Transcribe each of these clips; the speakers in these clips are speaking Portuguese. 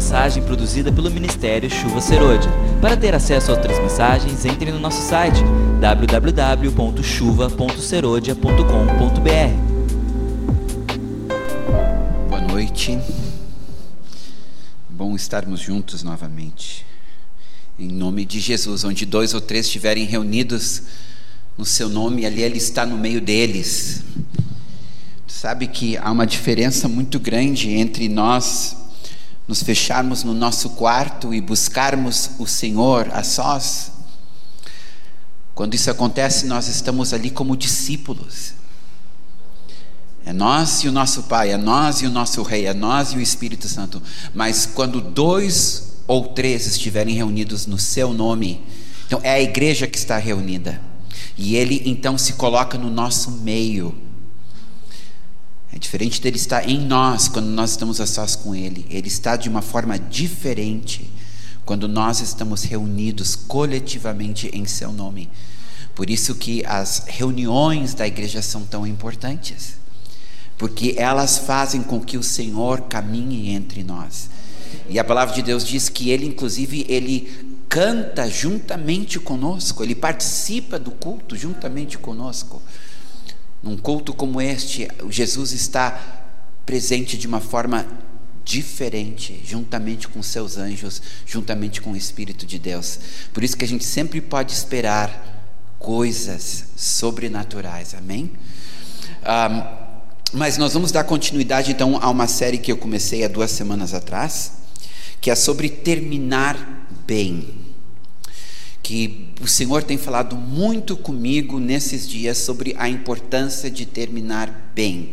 mensagem produzida pelo Ministério Chuva Serôdia. Para ter acesso a outras mensagens, entre no nosso site www.chuva.serodia.com.br. Boa noite. Bom estarmos juntos novamente. Em nome de Jesus, onde dois ou três estiverem reunidos no seu nome, ali ele está no meio deles. Sabe que há uma diferença muito grande entre nós nos fecharmos no nosso quarto e buscarmos o Senhor a sós. Quando isso acontece, nós estamos ali como discípulos. É nós e o nosso Pai, é nós e o nosso Rei, é nós e o Espírito Santo. Mas quando dois ou três estiverem reunidos no seu nome, então é a igreja que está reunida. E ele então se coloca no nosso meio é diferente dele estar em nós quando nós estamos a sós com ele. Ele está de uma forma diferente quando nós estamos reunidos coletivamente em seu nome. Por isso que as reuniões da igreja são tão importantes. Porque elas fazem com que o Senhor caminhe entre nós. E a palavra de Deus diz que ele inclusive ele canta juntamente conosco, ele participa do culto juntamente conosco. Num culto como este, Jesus está presente de uma forma diferente, juntamente com seus anjos, juntamente com o Espírito de Deus. Por isso que a gente sempre pode esperar coisas sobrenaturais, amém? Um, mas nós vamos dar continuidade então a uma série que eu comecei há duas semanas atrás, que é sobre terminar bem que o Senhor tem falado muito comigo nesses dias sobre a importância de terminar bem.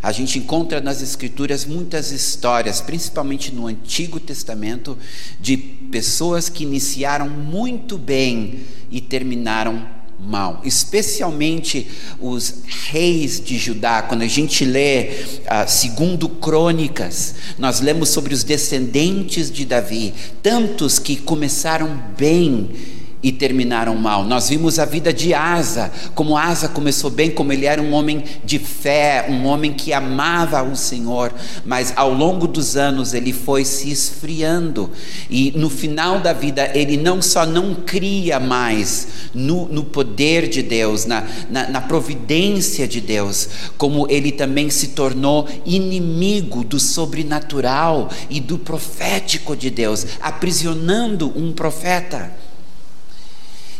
A gente encontra nas Escrituras muitas histórias, principalmente no Antigo Testamento, de pessoas que iniciaram muito bem e terminaram mal, especialmente os reis de Judá. Quando a gente lê uh, segundo Crônicas, nós lemos sobre os descendentes de Davi, tantos que começaram bem e terminaram mal. Nós vimos a vida de Asa, como Asa começou bem, como ele era um homem de fé, um homem que amava o Senhor, mas ao longo dos anos ele foi se esfriando e no final da vida ele não só não cria mais no, no poder de Deus, na, na, na providência de Deus, como ele também se tornou inimigo do sobrenatural e do profético de Deus, aprisionando um profeta.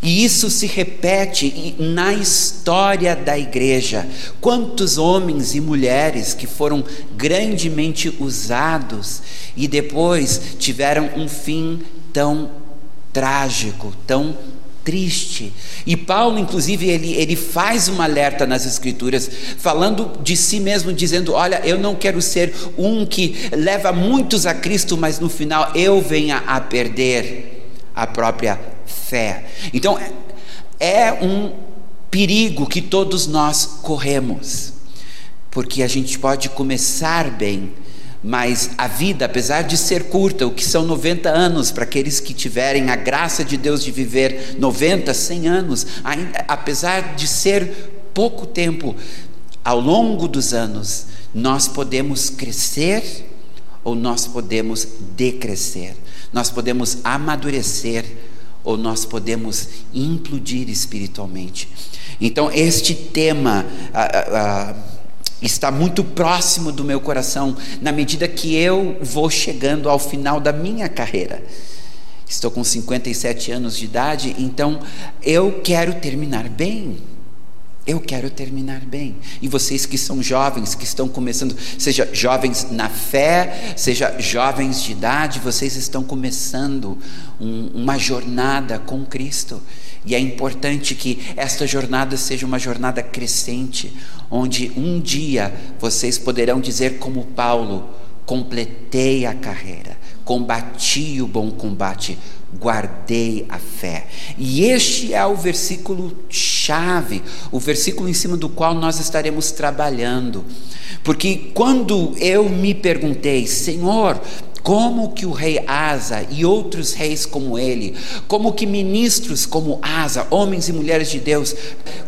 E isso se repete na história da igreja. Quantos homens e mulheres que foram grandemente usados e depois tiveram um fim tão trágico, tão triste. E Paulo, inclusive, ele, ele faz um alerta nas Escrituras, falando de si mesmo, dizendo: Olha, eu não quero ser um que leva muitos a Cristo, mas no final eu venha a perder a própria fé. Então, é um perigo que todos nós corremos, porque a gente pode começar bem, mas a vida, apesar de ser curta, o que são 90 anos para aqueles que tiverem a graça de Deus de viver 90, 100 anos, ainda, apesar de ser pouco tempo, ao longo dos anos, nós podemos crescer ou nós podemos decrescer, nós podemos amadurecer ou nós podemos implodir espiritualmente. Então, este tema ah, ah, está muito próximo do meu coração, na medida que eu vou chegando ao final da minha carreira. Estou com 57 anos de idade, então eu quero terminar bem. Eu quero terminar bem. E vocês que são jovens, que estão começando, seja jovens na fé, seja jovens de idade, vocês estão começando um, uma jornada com Cristo. E é importante que esta jornada seja uma jornada crescente, onde um dia vocês poderão dizer, como Paulo: completei a carreira, combati o bom combate, guardei a fé. E este é o versículo chave, o versículo em cima do qual nós estaremos trabalhando. Porque quando eu me perguntei, Senhor, como que o rei Asa e outros reis como ele, como que ministros como Asa, homens e mulheres de Deus,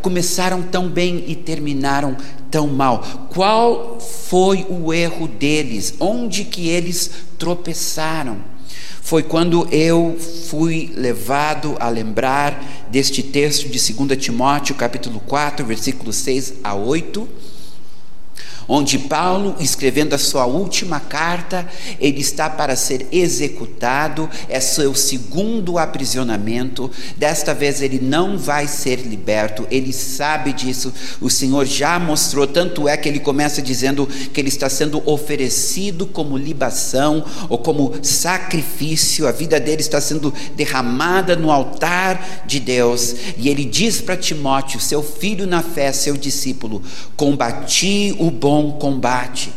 começaram tão bem e terminaram tão mal? Qual foi o erro deles? Onde que eles tropeçaram? Foi quando eu fui levado a lembrar deste texto de 2 Timóteo, capítulo 4, versículos 6 a 8 onde Paulo, escrevendo a sua última carta, ele está para ser executado, é seu segundo aprisionamento. Desta vez ele não vai ser liberto, ele sabe disso, o Senhor já mostrou, tanto é que ele começa dizendo que ele está sendo oferecido como libação ou como sacrifício, a vida dele está sendo derramada no altar de Deus, e ele diz para Timóteo, seu filho na fé, seu discípulo: combati o bom bom combate,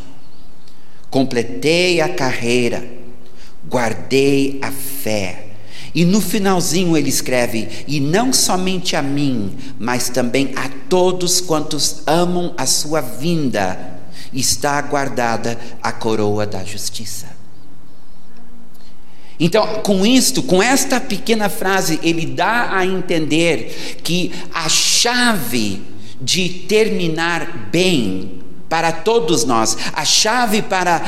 completei a carreira, guardei a fé. E no finalzinho ele escreve: E não somente a mim, mas também a todos quantos amam a sua vinda, está guardada a coroa da justiça. Então, com isto, com esta pequena frase, ele dá a entender que a chave de terminar bem para todos nós, a chave para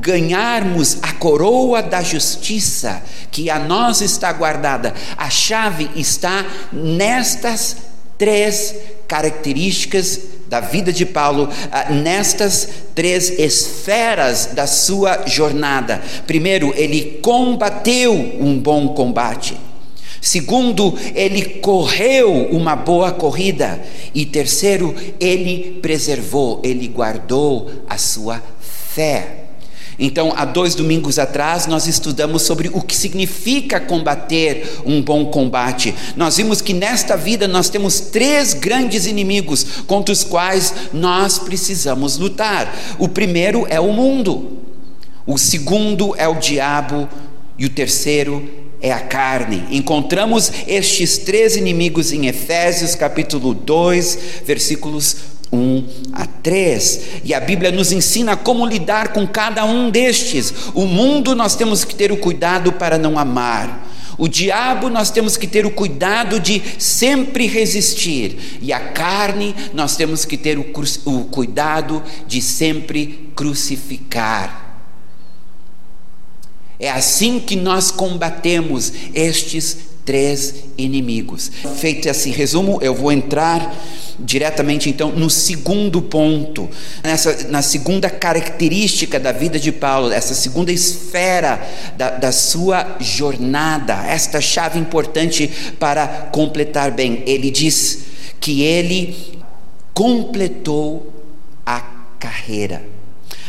ganharmos a coroa da justiça que a nós está guardada, a chave está nestas três características da vida de Paulo, ah, nestas três esferas da sua jornada. Primeiro, ele combateu um bom combate. Segundo, ele correu uma boa corrida. E terceiro, ele preservou, ele guardou a sua fé. Então, há dois domingos atrás, nós estudamos sobre o que significa combater um bom combate. Nós vimos que nesta vida nós temos três grandes inimigos contra os quais nós precisamos lutar. O primeiro é o mundo, o segundo é o diabo, e o terceiro é a carne. Encontramos estes três inimigos em Efésios capítulo 2, versículos 1 a 3. E a Bíblia nos ensina como lidar com cada um destes. O mundo nós temos que ter o cuidado para não amar. O diabo nós temos que ter o cuidado de sempre resistir, e a carne nós temos que ter o, o cuidado de sempre crucificar. É assim que nós combatemos estes três inimigos. Feito esse resumo, eu vou entrar diretamente então no segundo ponto, nessa, na segunda característica da vida de Paulo, essa segunda esfera da, da sua jornada, esta chave importante para completar bem. Ele diz que ele completou a carreira.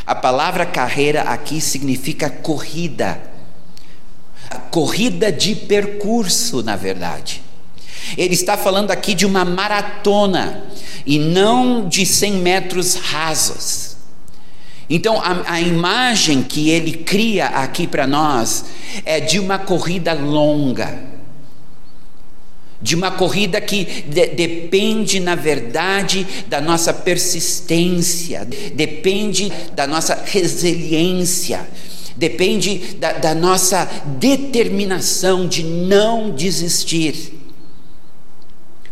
A palavra carreira aqui significa corrida. Corrida de percurso, na verdade. Ele está falando aqui de uma maratona e não de 100 metros rasos. Então, a, a imagem que ele cria aqui para nós é de uma corrida longa de uma corrida que de, depende, na verdade, da nossa persistência, depende da nossa resiliência, depende da, da nossa determinação de não desistir,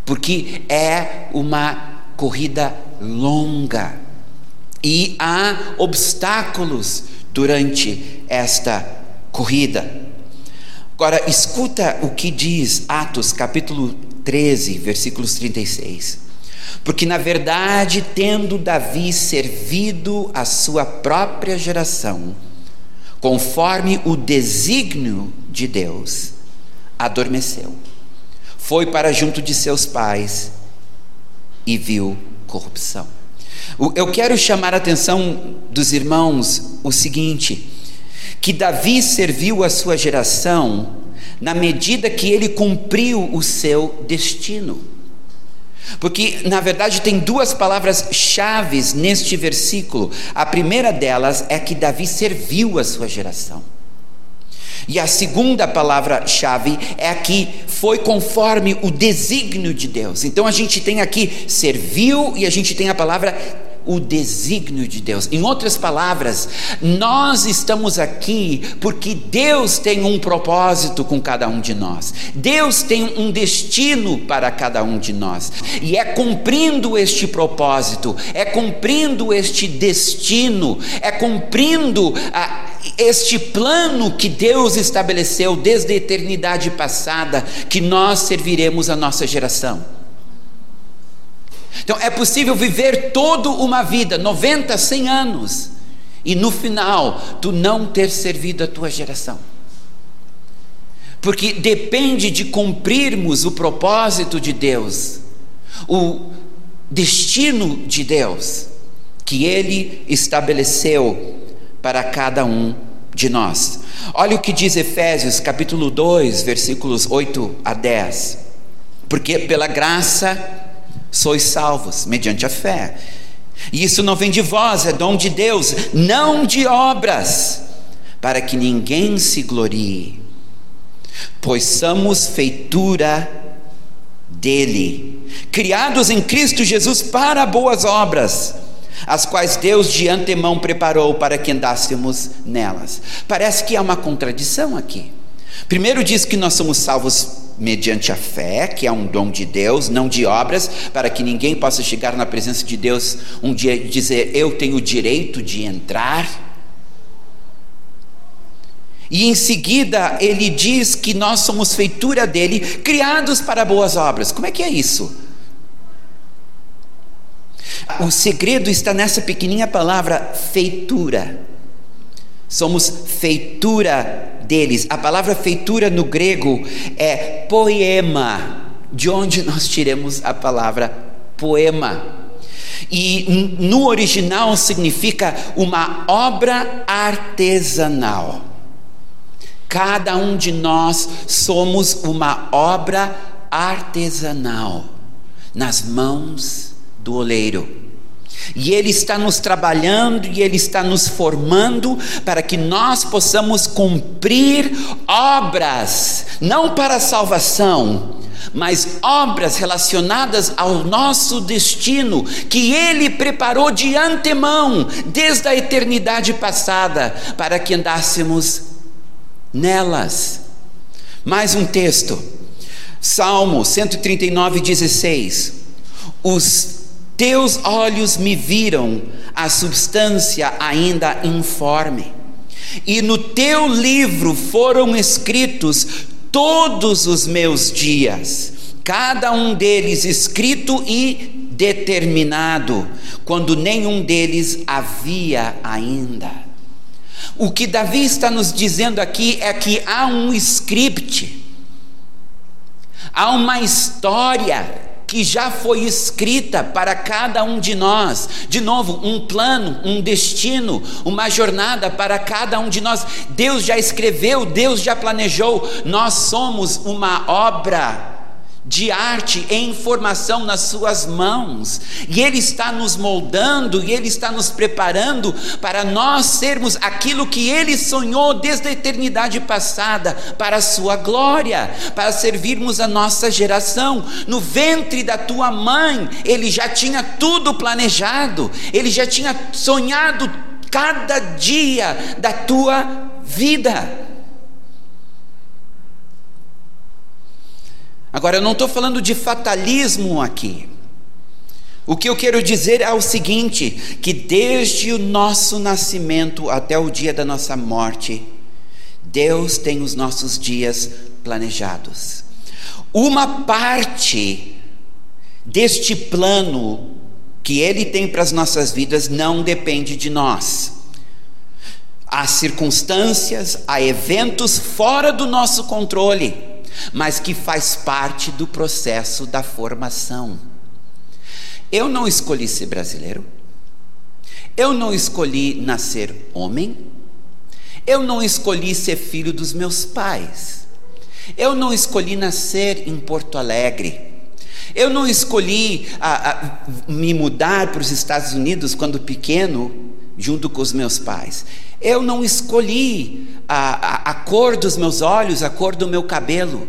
porque é uma corrida longa e há obstáculos durante esta corrida. Agora, escuta o que diz Atos capítulo 13, versículos 36. Porque, na verdade, tendo Davi servido a sua própria geração, conforme o desígnio de Deus, adormeceu, foi para junto de seus pais e viu corrupção. Eu quero chamar a atenção dos irmãos o seguinte: que Davi serviu a sua geração na medida que ele cumpriu o seu destino. Porque, na verdade, tem duas palavras chaves neste versículo. A primeira delas é que Davi serviu a sua geração. E a segunda palavra-chave é que foi conforme o desígnio de Deus. Então a gente tem aqui serviu e a gente tem a palavra o desígnio de Deus. Em outras palavras, nós estamos aqui porque Deus tem um propósito com cada um de nós. Deus tem um destino para cada um de nós. E é cumprindo este propósito, é cumprindo este destino, é cumprindo a, este plano que Deus estabeleceu desde a eternidade passada que nós serviremos a nossa geração. Então é possível viver toda uma vida, 90, 100 anos, e no final tu não ter servido a tua geração. Porque depende de cumprirmos o propósito de Deus, o destino de Deus, que Ele estabeleceu para cada um de nós. Olha o que diz Efésios capítulo 2, versículos 8 a 10. Porque pela graça sois salvos mediante a fé. E isso não vem de vós, é dom de Deus, não de obras, para que ninguém se glorie. Pois somos feitura dele, criados em Cristo Jesus para boas obras, as quais Deus de antemão preparou para que andássemos nelas. Parece que há uma contradição aqui. Primeiro diz que nós somos salvos mediante a fé, que é um dom de Deus, não de obras, para que ninguém possa chegar na presença de Deus um dia e dizer: Eu tenho o direito de entrar. E em seguida ele diz que nós somos feitura dele, criados para boas obras. Como é que é isso? O segredo está nessa pequenininha palavra feitura. Somos feitura deles. A palavra feitura no grego é poema, de onde nós tiramos a palavra poema. E no original significa uma obra artesanal. Cada um de nós somos uma obra artesanal nas mãos do oleiro. E Ele está nos trabalhando e Ele está nos formando para que nós possamos cumprir obras, não para salvação, mas obras relacionadas ao nosso destino, que Ele preparou de antemão, desde a eternidade passada, para que andássemos nelas. Mais um texto, Salmo 139, 16. Os teus olhos me viram a substância ainda informe, e no teu livro foram escritos todos os meus dias, cada um deles escrito e determinado, quando nenhum deles havia ainda. O que Davi está nos dizendo aqui é que há um script, há uma história que já foi escrita para cada um de nós. De novo, um plano, um destino, uma jornada para cada um de nós. Deus já escreveu, Deus já planejou. Nós somos uma obra de arte em formação nas suas mãos, e Ele está nos moldando, e Ele está nos preparando para nós sermos aquilo que Ele sonhou desde a eternidade passada, para a Sua glória, para servirmos a nossa geração. No ventre da tua mãe, Ele já tinha tudo planejado, Ele já tinha sonhado cada dia da tua vida. Agora, eu não estou falando de fatalismo aqui. O que eu quero dizer é o seguinte: que desde o nosso nascimento até o dia da nossa morte, Deus tem os nossos dias planejados. Uma parte deste plano que Ele tem para as nossas vidas não depende de nós. Há circunstâncias, há eventos fora do nosso controle mas que faz parte do processo da formação. Eu não escolhi ser brasileiro, eu não escolhi nascer homem, eu não escolhi ser filho dos meus pais, eu não escolhi nascer em Porto Alegre. Eu não escolhi a, a, me mudar para os Estados Unidos quando pequeno, junto com os meus pais. Eu não escolhi a, a, a cor dos meus olhos, a cor do meu cabelo.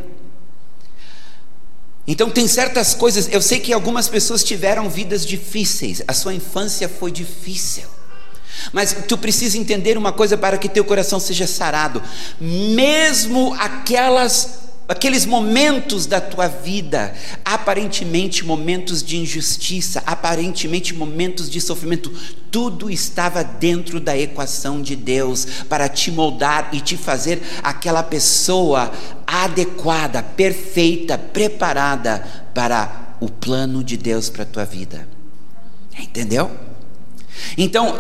Então tem certas coisas, eu sei que algumas pessoas tiveram vidas difíceis, a sua infância foi difícil. Mas tu precisa entender uma coisa para que teu coração seja sarado. Mesmo aquelas aqueles momentos da tua vida, aparentemente momentos de injustiça, aparentemente momentos de sofrimento, tudo estava dentro da equação de Deus para te moldar e te fazer aquela pessoa adequada, perfeita, preparada para o plano de Deus para a tua vida. Entendeu? Então,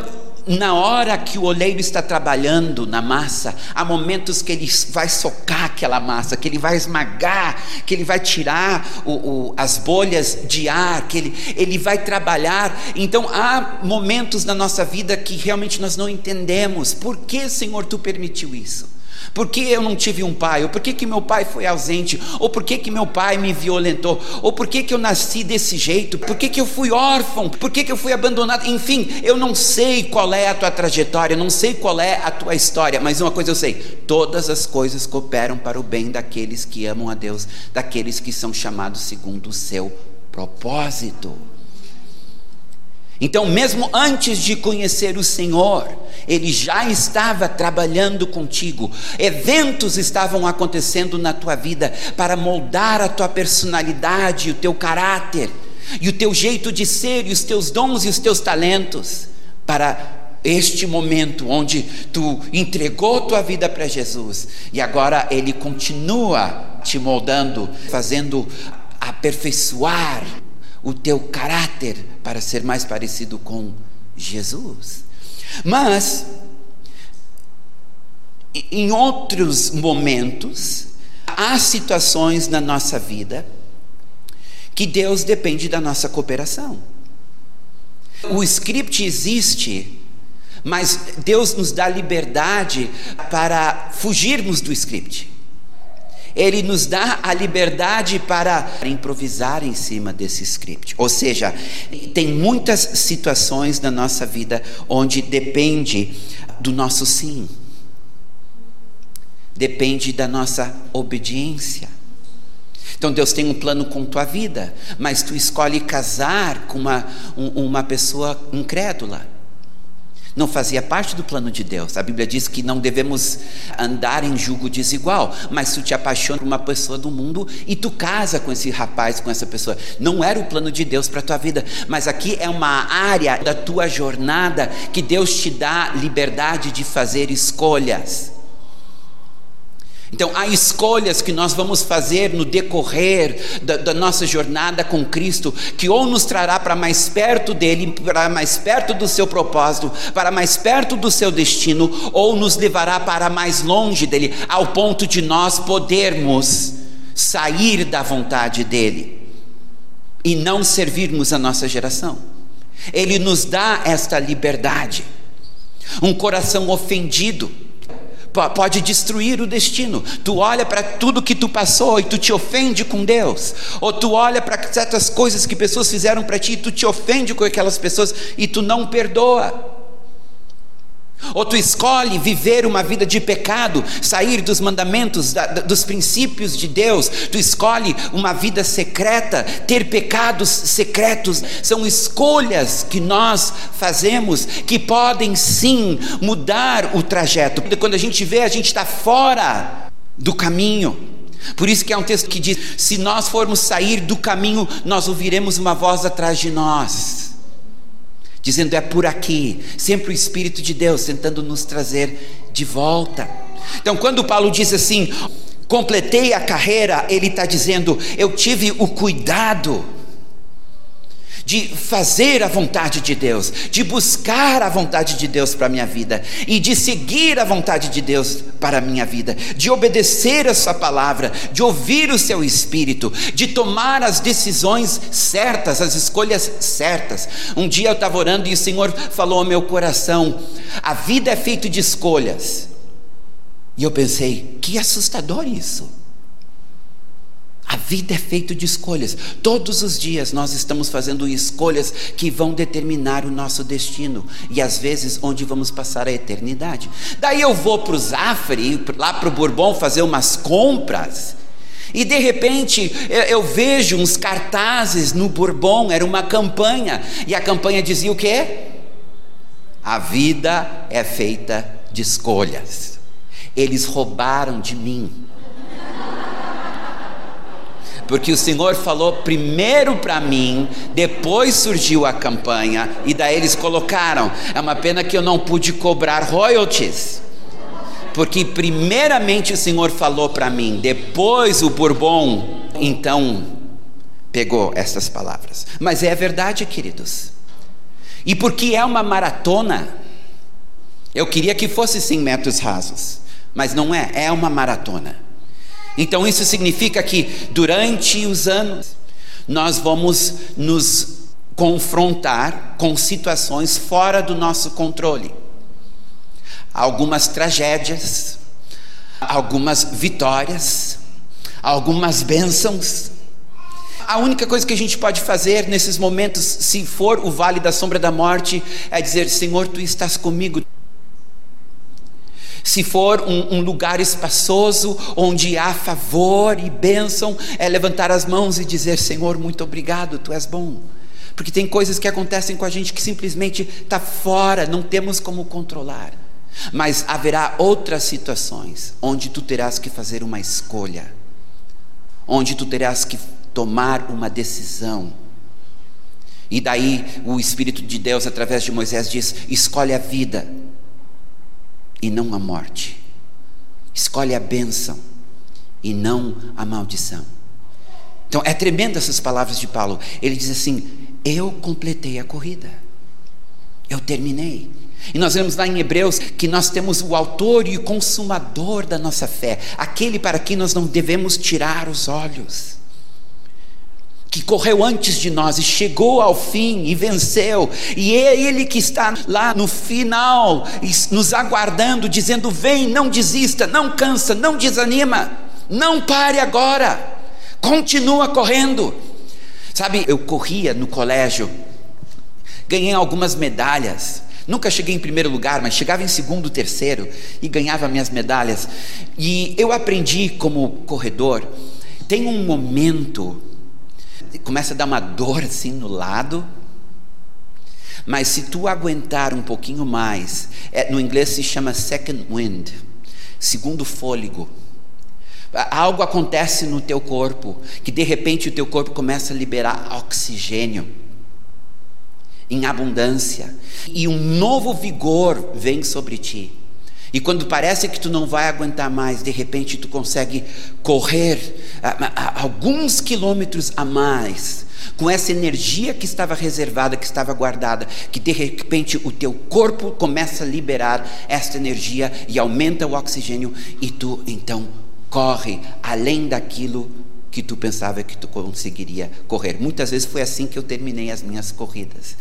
na hora que o oleiro está trabalhando na massa, há momentos que ele vai socar aquela massa, que ele vai esmagar, que ele vai tirar o, o, as bolhas de ar, que ele, ele vai trabalhar. Então há momentos na nossa vida que realmente nós não entendemos. Por que, Senhor, tu permitiu isso? Por que eu não tive um pai? Ou por que, que meu pai foi ausente? Ou por que, que meu pai me violentou? Ou por que, que eu nasci desse jeito? Por que, que eu fui órfão? Por que, que eu fui abandonado? Enfim, eu não sei qual é a tua trajetória, não sei qual é a tua história, mas uma coisa eu sei: todas as coisas cooperam para o bem daqueles que amam a Deus, daqueles que são chamados segundo o seu propósito. Então, mesmo antes de conhecer o Senhor, Ele já estava trabalhando contigo, eventos estavam acontecendo na tua vida para moldar a tua personalidade, o teu caráter, e o teu jeito de ser, e os teus dons e os teus talentos, para este momento onde tu entregou tua vida para Jesus, e agora Ele continua te moldando, fazendo aperfeiçoar o teu caráter para ser mais parecido com Jesus. Mas, em outros momentos, há situações na nossa vida que Deus depende da nossa cooperação. O script existe, mas Deus nos dá liberdade para fugirmos do script. Ele nos dá a liberdade para improvisar em cima desse script. Ou seja, tem muitas situações na nossa vida onde depende do nosso sim, depende da nossa obediência. Então Deus tem um plano com tua vida, mas tu escolhe casar com uma, uma pessoa incrédula não fazia parte do plano de Deus. A Bíblia diz que não devemos andar em julgo desigual, mas tu te apaixona por uma pessoa do mundo e tu casa com esse rapaz, com essa pessoa. Não era o plano de Deus para tua vida, mas aqui é uma área da tua jornada que Deus te dá liberdade de fazer escolhas. Então, há escolhas que nós vamos fazer no decorrer da, da, nossa jornada com Cristo, que ou nos trará para mais perto dele, para mais perto do seu propósito, para mais perto do seu destino, ou nos levará para mais longe dele, ao ponto de nós podermos sair da vontade dele e não servirmos a nossa geração. Ele nos dá esta liberdade. Um coração ofendido pode destruir o destino. Tu olha para tudo que tu passou e tu te ofende com Deus, ou tu olha para certas coisas que pessoas fizeram para ti e tu te ofende com aquelas pessoas e tu não perdoa. Ou tu escolhe viver uma vida de pecado, sair dos mandamentos, da, dos princípios de Deus, tu escolhe uma vida secreta, ter pecados secretos, são escolhas que nós fazemos que podem sim mudar o trajeto. Quando a gente vê, a gente está fora do caminho. Por isso que há um texto que diz: se nós formos sair do caminho, nós ouviremos uma voz atrás de nós dizendo é por aqui, sempre o Espírito de Deus tentando nos trazer de volta. Então, quando Paulo diz assim, completei a carreira, ele está dizendo, eu tive o cuidado de fazer a vontade de Deus, de buscar a vontade de Deus para a minha vida e de seguir a vontade de Deus para a minha vida, de obedecer a Sua palavra, de ouvir o Seu Espírito, de tomar as decisões certas, as escolhas certas. Um dia eu estava orando e o Senhor falou ao meu coração: a vida é feita de escolhas. E eu pensei: que assustador isso. A vida é feita de escolhas. Todos os dias nós estamos fazendo escolhas que vão determinar o nosso destino e às vezes onde vamos passar a eternidade. Daí eu vou para o Zafre, lá para o Bourbon fazer umas compras E de repente eu, vejo uns cartazes no Bourbon, era uma campanha, e a campanha dizia o quê? A vida é feita de escolhas. Eles roubaram de mim. Porque o Senhor falou primeiro para mim, depois surgiu a campanha, e daí eles colocaram. É uma pena que eu não pude cobrar royalties porque primeiramente o Senhor falou para mim, depois o Bourbon, então pegou essas palavras. Mas é verdade, queridos. E porque é uma maratona, eu queria que fosse 100 metros rasos, mas não é, é uma maratona. Então isso significa que durante os anos nós vamos nos confrontar com situações fora do nosso controle algumas tragédias, algumas vitórias, algumas bênçãos. A única coisa que a gente pode fazer nesses momentos, se for o vale da sombra da morte, é dizer: Senhor, tu estás comigo. Se for um, um, lugar espaçoso, onde há favor e bênção, é levantar as mãos e dizer: Senhor, muito obrigado, tu és bom. Porque tem coisas que acontecem com a gente que simplesmente está fora, não temos como controlar. Mas haverá outras situações onde tu terás que fazer uma escolha, onde tu terás que tomar uma decisão. E daí o Espírito de Deus, através de Moisés, diz: escolhe a vida e não a morte, escolhe a bênção e não a maldição. Então é tremenda essas palavras de Paulo. Ele diz assim: Eu completei a corrida, eu terminei. E nós vemos lá em Hebreus que nós temos o autor e o consumador da nossa fé, aquele para quem nós não devemos tirar os olhos, que correu antes de nós e chegou ao fim e venceu, e é ele que está lá no final, nos aguardando, dizendo: Vem, não desista, não cansa, não desanima, não pare agora, continua correndo. Sabe, eu corria no colégio, ganhei algumas medalhas Nunca cheguei em primeiro lugar, mas chegava em segundo, terceiro e ganhava minhas medalhas. E eu aprendi como corredor, tem um momento, começa a dar uma dor assim no lado, mas se tu aguentar um pouquinho mais, é, no inglês se chama second wind, segundo fôlego. Algo acontece no teu corpo que de repente o teu corpo começa a liberar oxigênio em abundância, e um novo vigor vem sobre ti. E quando parece que tu não vai aguentar mais, de repente tu consegue correr alguns quilômetros a mais, com essa energia que estava reservada, que estava guardada, que de repente o teu corpo começa a liberar esta energia e aumenta o oxigênio, e tu então corre além daquilo que tu pensava que tu conseguiria correr. Muitas vezes foi assim que eu terminei as minhas corridas.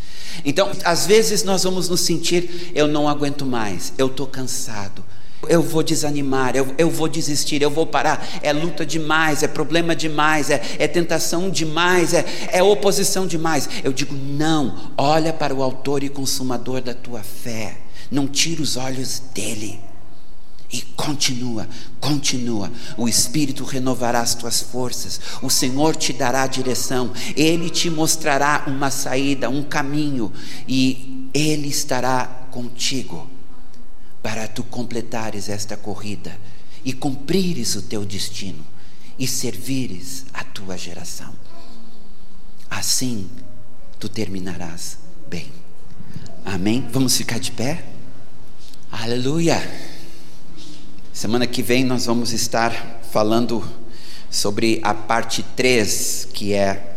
Então, às vezes nós vamos nos sentir, eu não aguento mais, eu estou cansado, eu vou desanimar, eu, eu vou desistir, eu vou parar. É luta demais, é problema demais, é, é tentação demais, é, é oposição demais. Eu digo, não, olha para o autor e consumador da tua fé, não tira os olhos dele. E continua, continua. O Espírito renovará as tuas forças. O Senhor te dará direção. Ele te mostrará uma saída, um caminho. E Ele estará contigo para tu completares esta corrida e cumprires o teu destino e servires a tua geração. Assim tu terminarás bem. Amém? Vamos ficar de pé? Aleluia! Semana que vem nós vamos estar falando sobre a parte 3, que é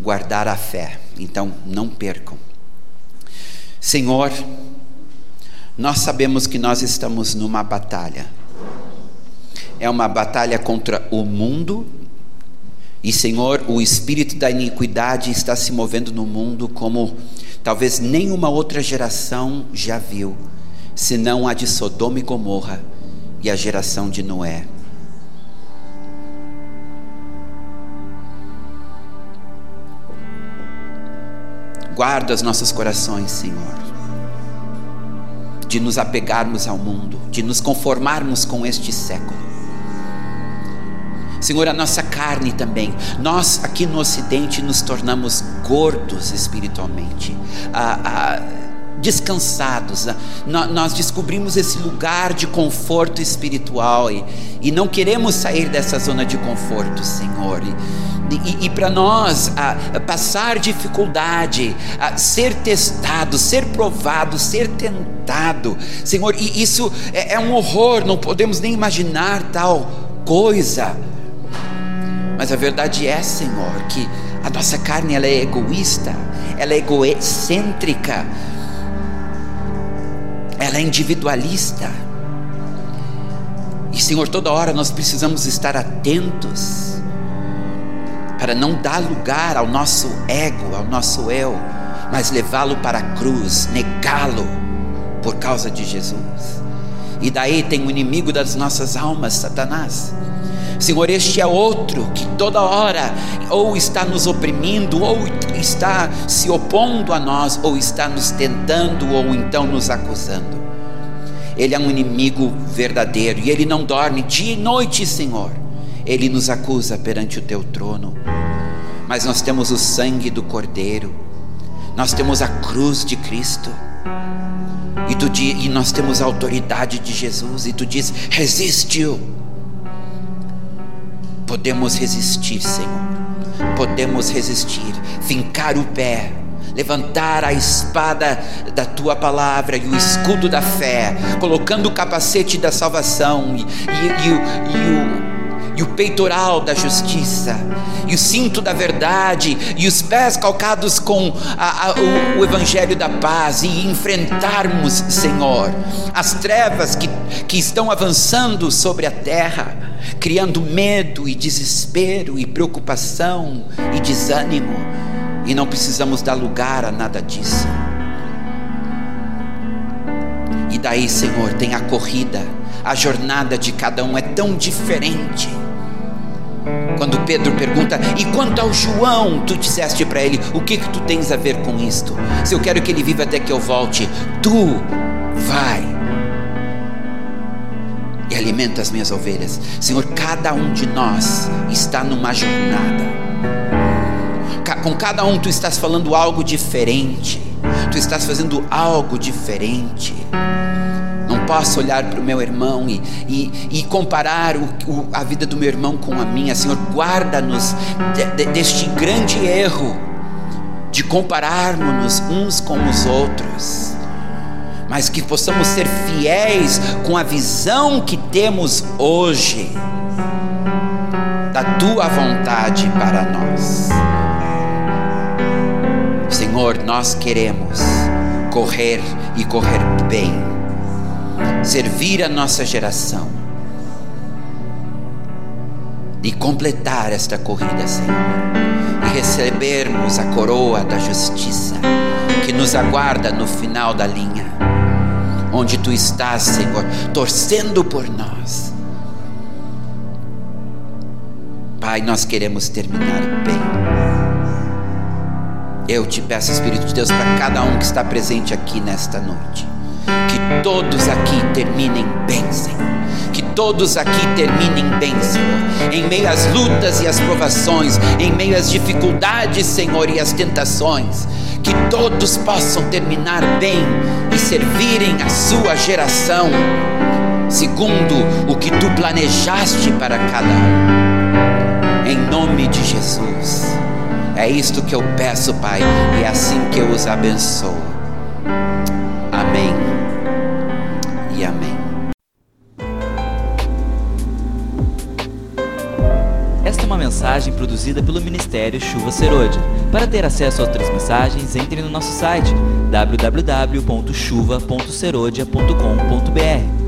guardar a fé. Então, não percam. Senhor, nós sabemos que nós estamos numa batalha. É uma batalha contra o mundo. E, Senhor, o espírito da iniquidade está se movendo no mundo como talvez nenhuma outra geração já viu, senão a de Sodoma e Gomorra e a geração de Noé. Guarda os nossos corações, Senhor, de nos apegarmos ao mundo, de nos conformarmos com este século. Senhor, a nossa carne também. Nós aqui no Ocidente nos tornamos gordos espiritualmente. Ah, ah, descansados, nós descobrimos esse lugar de conforto espiritual e, e não queremos sair dessa zona de conforto, Senhor. E, e, e para nós passar dificuldade, ser testado, ser provado, ser tentado, Senhor, e isso é, é um horror, não podemos nem imaginar tal coisa. Mas a verdade é, Senhor, que a nossa carne ela é egoísta, ela é egocêntrica, ela é individualista. E Senhor, toda hora nós precisamos estar atentos para não dar lugar ao nosso ego, ao nosso eu, mas levá-lo para a cruz, negá-lo por causa de Jesus. E daí tem o inimigo das nossas almas, Satanás Senhor, este é outro que toda hora ou está nos oprimindo, ou está se opondo a nós, ou está nos tentando, ou então nos acusando. Ele é um inimigo verdadeiro e ele não dorme dia e noite, Senhor. Ele nos acusa perante o teu trono. Mas nós temos o sangue do Cordeiro, nós temos a cruz de Cristo. E, tu, e nós temos a autoridade de Jesus, e tu diz: resiste-o podemos resistir, Senhor. Podemos resistir, fincar o pé, levantar a espada da tua palavra e o escudo da fé, colocando o capacete da salvação e, e, e, e o e o peitoral da justiça, e o cinto da verdade, e os pés calcados com a, a, o, o, evangelho da paz, e enfrentarmos, Senhor, as trevas que, que estão avançando sobre a terra, criando medo e desespero, e preocupação e desânimo, e não precisamos dar lugar a nada disso. E daí, Senhor, tem a corrida, a jornada de cada um é tão diferente. Quando Pedro pergunta, e quanto ao João, tu disseste para ele, o que que tu tens a ver com isto? Se eu quero que ele viva até que eu volte, tu vai alimenta as minhas ovelhas. Senhor, cada um de nós está numa jornada. Com cada um tu estás falando algo diferente. Tu estás fazendo algo diferente posso olhar para o meu irmão e, e, e comparar o, o, a vida do meu irmão com a minha. Senhor, guarda-nos de, de, deste grande erro de compararmos-nos uns com os outros, mas que possamos ser fiéis com a visão que temos hoje da tua vontade para nós. Senhor, nós queremos correr e correr bem servir a nossa geração e completar esta corrida, Senhor, e recebermos a coroa da justiça que nos aguarda no final da linha, onde tu estás, Senhor, torcendo por nós. Pai, nós queremos terminar bem. Eu te peço, Espírito de Deus, para cada um que está presente aqui nesta noite que todos aqui terminem bem, Senhor. Que todos aqui terminem bem, Senhor. Em meio às lutas e às provações, em meio às dificuldades, Senhor, e às tentações. Que todos possam terminar bem servirem a sua geração, segundo o que tu planejaste para cada um. Em nome de Jesus. É isto que eu peço, Pai, e é assim que eu os abençoo. Mensagem produzida pelo Ministério Chuva Serôdia. Para ter acesso a outras mensagens, entre no nosso site www.chuva.serodia.com.br